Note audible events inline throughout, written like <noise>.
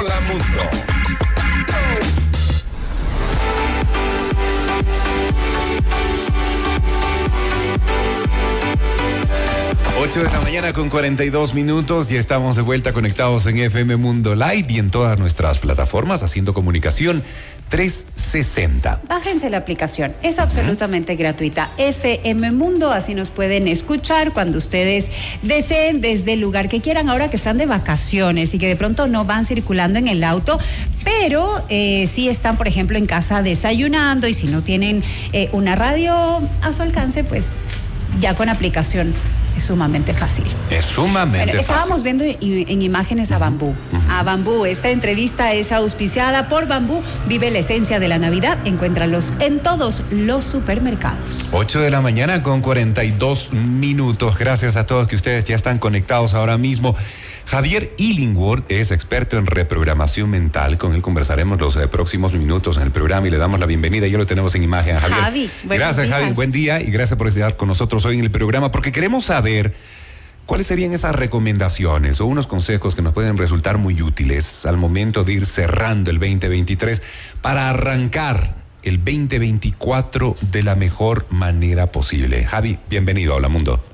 Hola Mundo. 8 de la mañana con 42 minutos y estamos de vuelta conectados en FM Mundo Live y en todas nuestras plataformas haciendo comunicación 360. Bájense la aplicación, es absolutamente gratuita. FM Mundo, así nos pueden escuchar cuando ustedes deseen desde el lugar que quieran, ahora que están de vacaciones y que de pronto no van circulando en el auto, pero eh, sí están, por ejemplo, en casa desayunando y si no tienen eh, una radio a su alcance, pues ya con aplicación es sumamente fácil. Es sumamente fácil. Estábamos viendo en imágenes a Bambú. A Bambú. Esta entrevista es auspiciada por Bambú. Vive la esencia de la Navidad. Encuéntralos en todos los supermercados. 8 de la mañana con 42 minutos. Gracias a todos que ustedes ya están conectados ahora mismo. Javier Illingworth es experto en reprogramación mental. Con él conversaremos los eh, próximos minutos en el programa y le damos la bienvenida. Ya lo tenemos en imagen a Javier. Javi, gracias, Javi. Buen día y gracias por estar con nosotros hoy en el programa porque queremos saber cuáles serían esas recomendaciones o unos consejos que nos pueden resultar muy útiles al momento de ir cerrando el 2023 para arrancar el 2024 de la mejor manera posible. Javi, bienvenido a Hola Mundo.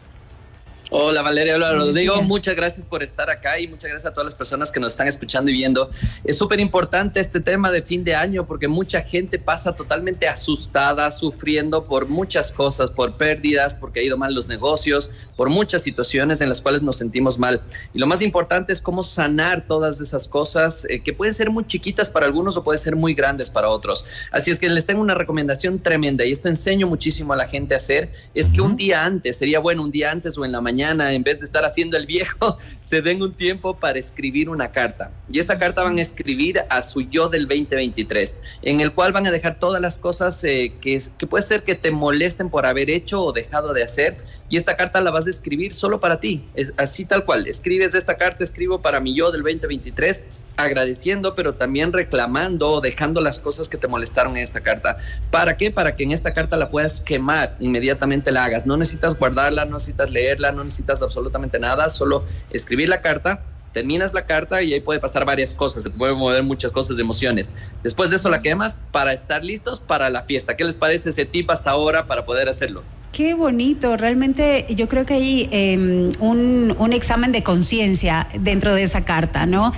Hola Valeria, hola Rodrigo, muchas gracias por estar acá y muchas gracias a todas las personas que nos están escuchando y viendo. Es súper importante este tema de fin de año porque mucha gente pasa totalmente asustada, sufriendo por muchas cosas, por pérdidas, porque ha ido mal los negocios, por muchas situaciones en las cuales nos sentimos mal. Y lo más importante es cómo sanar todas esas cosas eh, que pueden ser muy chiquitas para algunos o pueden ser muy grandes para otros. Así es que les tengo una recomendación tremenda y esto enseño muchísimo a la gente a hacer, es que un día antes, sería bueno un día antes o en la mañana, en vez de estar haciendo el viejo, <laughs> se den un tiempo para escribir una carta. Y esa carta van a escribir a su yo del 2023, en el cual van a dejar todas las cosas eh, que, que puede ser que te molesten por haber hecho o dejado de hacer. Y esta carta la vas a escribir solo para ti, es así tal cual. Escribes esta carta, escribo para mi yo del 2023, agradeciendo, pero también reclamando o dejando las cosas que te molestaron en esta carta. ¿Para qué? Para que en esta carta la puedas quemar, inmediatamente la hagas. No necesitas guardarla, no necesitas leerla, no necesitas absolutamente nada, solo escribir la carta terminas la carta y ahí puede pasar varias cosas, se pueden mover muchas cosas de emociones. Después de eso la quemas para estar listos para la fiesta. ¿Qué les parece ese tip hasta ahora para poder hacerlo? Qué bonito, realmente yo creo que hay em, un, examen de conciencia dentro de esa carta, ¿no?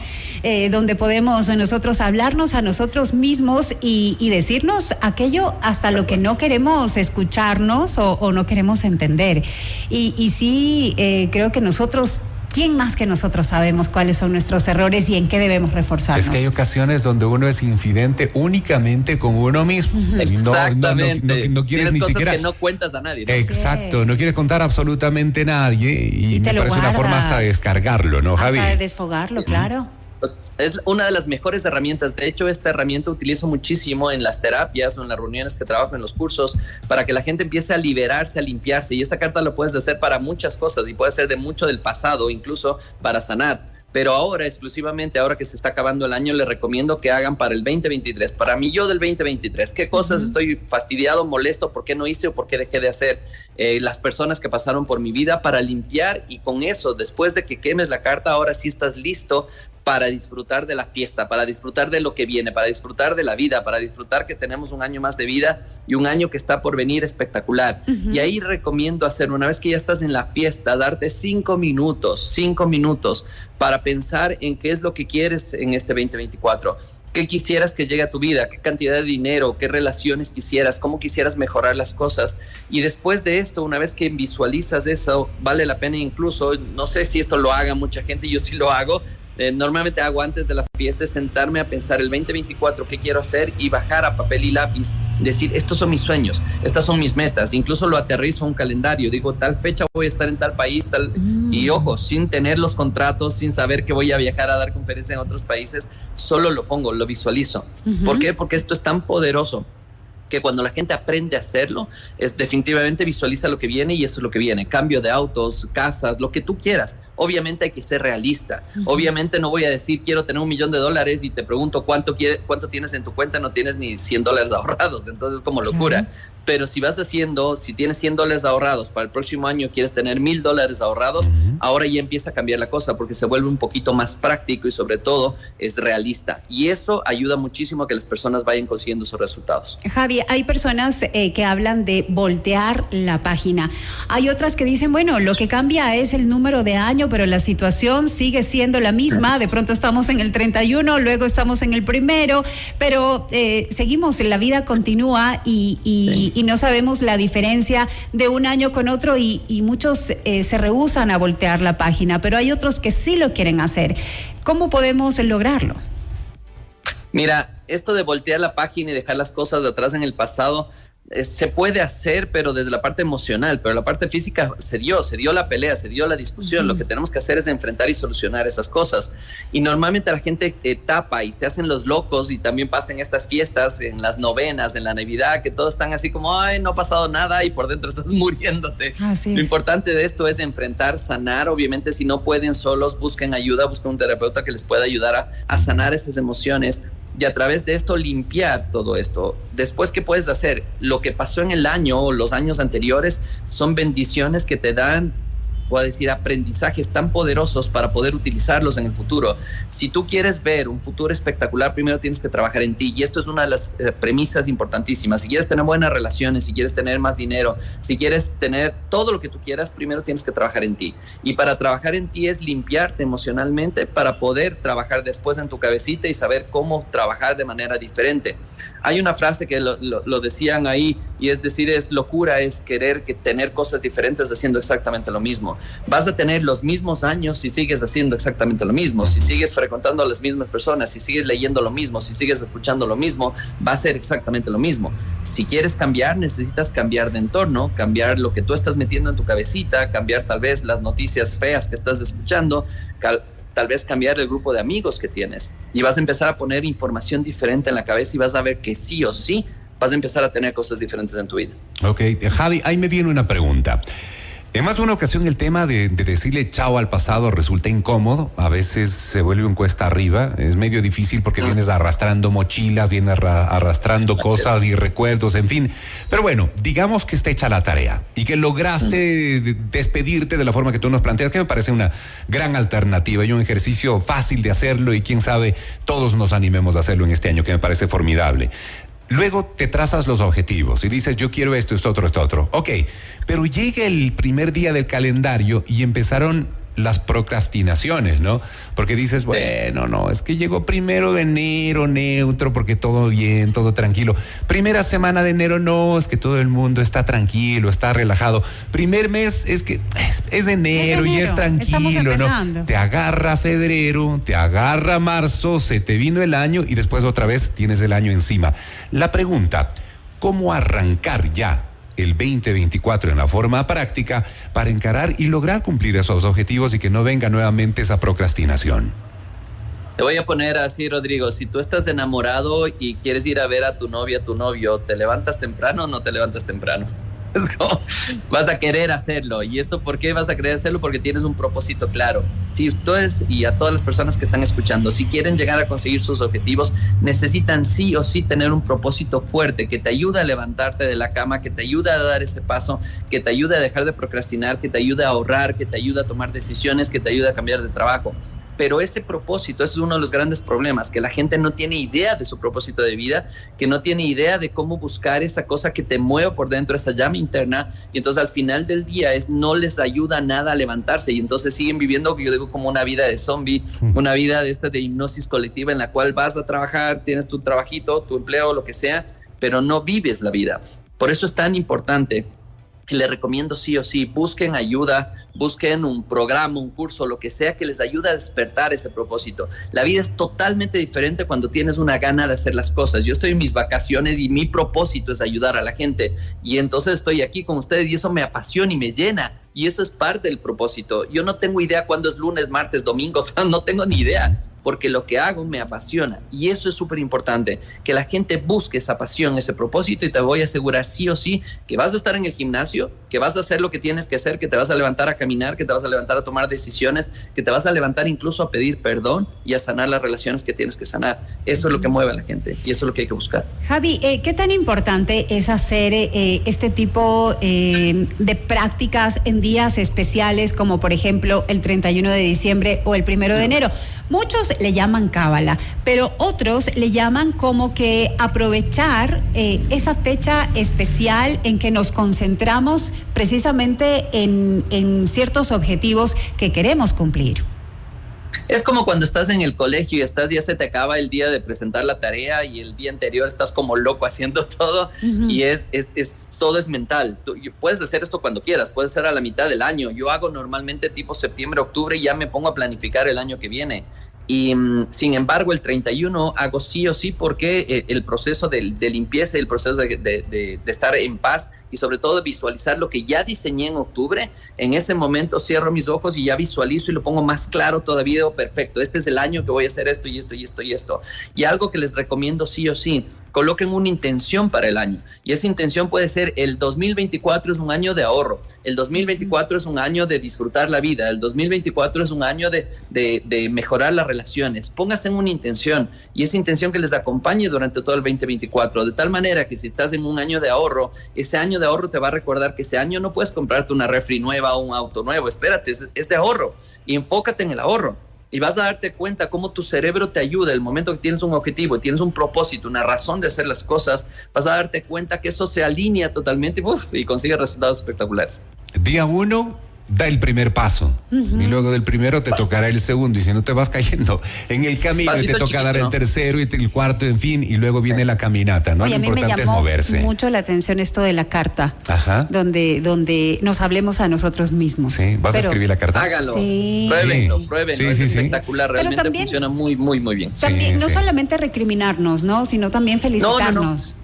Eh, donde podemos nosotros hablarnos a nosotros mismos y, decirnos aquello hasta lo que no queremos escucharnos o, no queremos entender. Y, y sí, eh, creo que nosotros ¿quién más que nosotros sabemos cuáles son nuestros errores y en qué debemos reforzarnos? Es que hay ocasiones donde uno es infidente únicamente con uno mismo. Exactamente. No, quieres ni siquiera. que no cuentas a nadie. Exacto, no quieres contar absolutamente a nadie y, me parece una forma hasta de descargarlo, ¿no, Javi? Hasta de desfogarlo, claro. Es una de las mejores herramientas. De hecho, esta herramienta utilizo muchísimo en las terapias o en las reuniones que trabajo en los cursos para que la gente empiece a liberarse, a limpiarse. Y esta carta lo puedes hacer para muchas cosas y puede ser de mucho del pasado, incluso para sanar. Pero ahora exclusivamente, ahora que se está acabando el año, les recomiendo que hagan para el 2023, para mí yo del 2023, qué cosas estoy fastidiado, molesto, por qué no hice o por qué dejé de hacer, eh, las personas que pasaron por mi vida para limpiar. Y con eso, después de que quemes la carta, ahora sí estás listo para disfrutar de la fiesta, para disfrutar de lo que viene, para disfrutar de la vida, para disfrutar que tenemos un año más de vida y un año que está por venir espectacular. Y ahí recomiendo hacer, una vez que ya estás en la fiesta, darte cinco minutos, cinco minutos para pensar en qué es lo que quieres en este 2024, qué quisieras que llegue a tu vida, qué cantidad de dinero, qué relaciones quisieras, cómo quisieras mejorar las cosas. Y después de esto, una vez que visualizas eso, vale la pena incluso, no sé si esto lo haga mucha gente, yo sí lo hago, eh, normalmente hago antes de la fiesta es sentarme a pensar el 2024 qué quiero hacer y bajar a papel y lápiz, decir, estos son mis sueños, estas son mis metas, incluso lo aterrizo a un calendario, digo, tal fecha voy a estar en tal país, tal, y mm. ojo, sin tener los contratos, sin saber que voy a viajar a dar conferencias en otros países, solo lo pongo, lo visualizo. ¿Por qué? Porque esto es tan poderoso que cuando la gente aprende a hacerlo, es definitivamente visualiza lo que viene y eso es lo que viene. Cambio de autos, casas, lo que tú quieras. Obviamente hay que ser realista. Obviamente no voy a decir quiero tener un millón de dólares y te pregunto cuánto, quiere, cuánto tienes en tu cuenta, no tienes ni 100 dólares <laughs> ahorrados. Entonces como locura. Pero si vas haciendo, si tienes 100 dólares ahorrados para el próximo año, quieres tener mil dólares ahorrados, ahora ya empieza a cambiar la cosa porque se vuelve un poquito más práctico y sobre todo es realista. Y eso ayuda muchísimo a que las personas vayan consiguiendo sus resultados. Javi, hay personas eh, que hablan de voltear la página. Hay otras que dicen, bueno, lo que cambia es el número de año, pero la situación sigue siendo la misma. De pronto estamos en el 31, luego estamos en el primero, pero eh, seguimos, la vida continúa y, y no sabemos la diferencia de un año con otro y, muchos eh, se rehusan a voltear la página, pero hay otros que sí lo quieren hacer. ¿Cómo podemos lograrlo? Mira, esto de voltear la página y dejar las cosas de atrás en el pasado, se puede hacer, pero desde la parte emocional, pero la parte física se dio, se dio la pelea, se dio la discusión. Lo que tenemos que hacer es enfrentar y solucionar esas cosas. Y normalmente la gente tapa y se hacen los locos y también pasan estas fiestas en las novenas, en la Navidad, que todos están así como, ay, no ha pasado nada y por dentro <laughs> estás muriéndote. Lo importante de esto es enfrentar, sanar. Obviamente, si no pueden solos, busquen ayuda, busquen un terapeuta que les pueda ayudar a, a sanar esas emociones y a través de esto limpiar todo esto. Después, ¿qué puedes hacer? Lo que pasó en el año o los años anteriores son bendiciones que te dan puedo decir, aprendizajes tan poderosos para poder utilizarlos en el futuro. Si tú quieres ver un futuro espectacular, primero tienes que trabajar en ti. Y esto es una de las eh, premisas importantísimas. Si quieres tener buenas relaciones, si quieres tener más dinero, si quieres tener todo lo que tú quieras, primero tienes que trabajar en ti. Y para trabajar en ti es limpiarte emocionalmente para poder trabajar después en tu cabecita y saber cómo trabajar de manera diferente. Hay una frase que lo, lo decían ahí y es decir, es locura, es querer que tener cosas diferentes haciendo exactamente lo mismo vas a tener los mismos años si sigues haciendo exactamente lo mismo, si sigues frecuentando a las mismas personas, si sigues leyendo lo mismo, si sigues escuchando lo mismo, va a ser exactamente lo mismo. Si quieres cambiar, necesitas cambiar de entorno, cambiar lo que tú estás metiendo en tu cabecita, cambiar tal vez las noticias feas que estás escuchando, tal vez cambiar el grupo de amigos que tienes y vas a empezar a poner información diferente en la cabeza y vas a ver que sí o sí vas a empezar a tener cosas diferentes en tu vida. Ok, Javi, ahí me viene una pregunta. En más de una ocasión el tema de, decirle chao al pasado resulta incómodo, a veces se vuelve un cuesta arriba, es medio difícil porque vienes arrastrando mochilas, vienes arrastrando cosas y recuerdos, en fin. Pero bueno, digamos que está hecha la tarea y que lograste despedirte de la forma que tú nos planteas, que me parece una gran alternativa y un ejercicio fácil de hacerlo y quién sabe, todos nos animemos a hacerlo en este año, que me parece formidable. Luego te trazas los objetivos y dices, yo quiero esto, esto, otro, esto, otro. Ok, pero llega el primer día del calendario y empezaron las procrastinaciones, ¿no? Porque dices, bueno, no, es que llegó primero de enero neutro porque todo bien, todo tranquilo. Primera semana de enero no, es que todo el mundo está tranquilo, está relajado. Primer mes es que es, de enero, y es tranquilo, ¿no? Te agarra febrero, te agarra marzo, se te vino el año y después otra vez tienes el año encima. La pregunta, ¿cómo arrancar ya el 2024 en la forma práctica para encarar y lograr cumplir esos objetivos y que no venga nuevamente esa procrastinación. Te voy a poner así, Rodrigo, si tú estás enamorado y quieres ir a ver a tu novia, a tu novio, ¿te levantas temprano o no te levantas temprano? Vas a querer hacerlo. ¿Y esto por qué vas a querer hacerlo? Porque tienes un propósito claro. Si ustedes y a todas las personas que están escuchando, si quieren llegar a conseguir sus objetivos, necesitan sí o sí tener un propósito fuerte que te ayude a levantarte de la cama, que te ayude a dar ese paso, que te ayude a dejar de procrastinar, que te ayude a ahorrar, que te ayude a tomar decisiones, que te ayude a cambiar de trabajo. Pero ese propósito, ese es uno de los grandes problemas, que la gente no tiene idea de su propósito de vida, que no tiene idea de cómo buscar esa cosa que te mueve por dentro, esa llama interna, y entonces al final del día es, no les ayuda nada a levantarse, y entonces siguen viviendo, yo digo, como una vida de zombie, una vida de esta de hipnosis colectiva en la cual vas a trabajar, tienes tu trabajito, tu empleo, lo que sea, pero no vives la vida. Por eso es tan importante le recomiendo sí o sí, busquen ayuda, busquen un programa, un curso, lo que sea que les ayude a despertar ese propósito. La vida es totalmente diferente cuando tienes una gana de hacer las cosas. Yo estoy en mis vacaciones y mi propósito es ayudar a la gente y entonces estoy aquí con ustedes y eso me apasiona y me llena y eso es parte del propósito. Yo no tengo idea cuándo es lunes, martes, domingo, <laughs> no tengo ni idea, porque lo que hago me apasiona. Y eso es súper importante, que la gente busque esa pasión, ese propósito y te voy a asegurar sí o sí que vas a estar en el gimnasio, que vas a hacer lo que tienes que hacer, que te vas a levantar a caminar, que te vas a levantar a tomar decisiones, que te vas a levantar incluso a pedir perdón y a sanar las relaciones que tienes que sanar. Eso es lo que mueve a la gente y eso es lo que hay que buscar. Javi, eh, ¿qué tan importante es hacer eh, este tipo eh, de prácticas en días especiales como por ejemplo el 31 de diciembre o el 1 de enero? Muchos le llaman cábala, pero otros le llaman como que aprovechar eh, esa fecha especial en que nos concentramos precisamente en, en ciertos objetivos que queremos cumplir. Es como cuando estás en el colegio y estás, ya se te acaba el día de presentar la tarea y el día anterior estás como loco haciendo <laughs> todo y es, es, es, todo es mental. Tú, puedes hacer esto cuando quieras, puedes ser a la mitad del año. Yo hago normalmente tipo septiembre, octubre y ya me pongo a planificar el año que viene. Y mm, sin embargo, el 31 hago sí o sí porque eh, el proceso de, de, limpieza, el proceso de, estar en paz y sobre todo visualizar lo que ya diseñé en octubre, en ese momento cierro mis ojos y ya visualizo y lo pongo más claro todavía, oh, perfecto, este es el año que voy a hacer esto y esto y esto y esto. Y algo que les recomiendo sí o sí, coloquen una intención para el año. Y esa intención puede ser el 2024 es un año de ahorro, el 2024 es un año de disfrutar la vida, el 2024 es un año de, de, mejorar las relaciones. Pónganse una intención y esa intención que les acompañe durante todo el 2024, de tal manera que si estás en un año de ahorro, ese año de ahorro te va a recordar que ese año no puedes comprarte una refri nueva o un auto nuevo, espérate, es, de ahorro. Y enfócate en el ahorro. Y vas a darte cuenta cómo tu cerebro te ayuda el momento que tienes un objetivo, tienes un propósito, una razón de hacer las cosas, vas a darte cuenta que eso se alinea totalmente uf, y consigue resultados espectaculares. Día uno, da el primer paso uh -huh. y luego del primero te tocará el segundo y si no te vas <laughs> cayendo en el camino Pasito y te toca chiquito, dar el ¿no? tercero y el cuarto, en fin, y luego viene la caminata, ¿no? Oye, Lo a mí me importante es llamó moverse. mucho la atención esto de la carta, Ajá. donde donde nos hablemos a nosotros mismos. Sí, vas Pero- a escribir la carta. Háganlo, Sí. pruébenlo, pruébenlo, Sí, es sí, sí. espectacular, realmente también- funciona muy, muy, muy bien. También, Sí, no sí. solamente recriminarnos, ¿no? Sino también felicitarnos.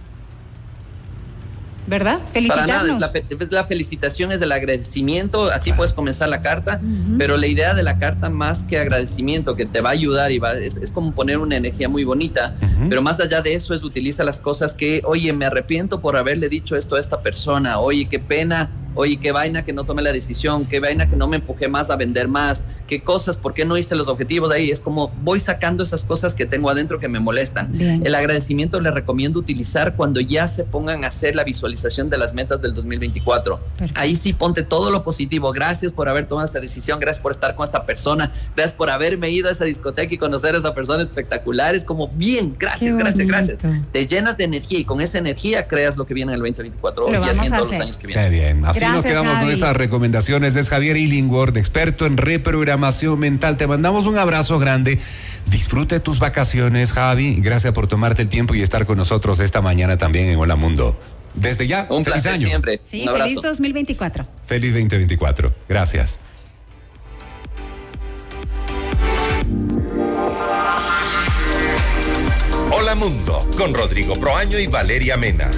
¿Verdad? Para Felicitarnos. nada, es la, fe- es la felicitación, es el agradecimiento, así puedes comenzar la carta, pero la idea de la carta más que agradecimiento, que te va a ayudar y va, es, es como poner una energía muy bonita, Ujú. pero más allá de eso es utiliza las cosas que, oye, me arrepiento por haberle dicho esto a esta persona, oye, qué pena, oye, qué vaina que no tomé la decisión, qué vaina que no me empujé más a vender más, qué cosas, por qué no hice los objetivos ahí, es como voy sacando esas cosas que tengo adentro que me molestan. Bien. El agradecimiento le recomiendo utilizar cuando ya se pongan a hacer la visualización de las metas del 2024. Perfecto. Ahí sí ponte todo lo positivo. Gracias por haber tomado esta decisión, gracias por estar con esta persona, gracias por haberme ido a esa discoteca y conocer a esa persona espectacular. Es como bien, gracias, Qué gracias, gracias. Te llenas de energía y con esa energía creas lo que viene en el 2024 Lo y así en todos los años que Qué vienen. bien. Así nos quedamos con esas recomendaciones. Es Javier Illingworth, experto en reprogramación mental. Te mandamos un abrazo grande. Disfrute tus vacaciones, Javi. Gracias por tomarte el tiempo y estar con nosotros esta mañana también en Hola Mundo. Desde ya, Un feliz placer año. siempre. Sí, Un feliz 2024. Feliz 2024. Gracias. Hola Mundo con Rodrigo Proaño y Valeria Mena.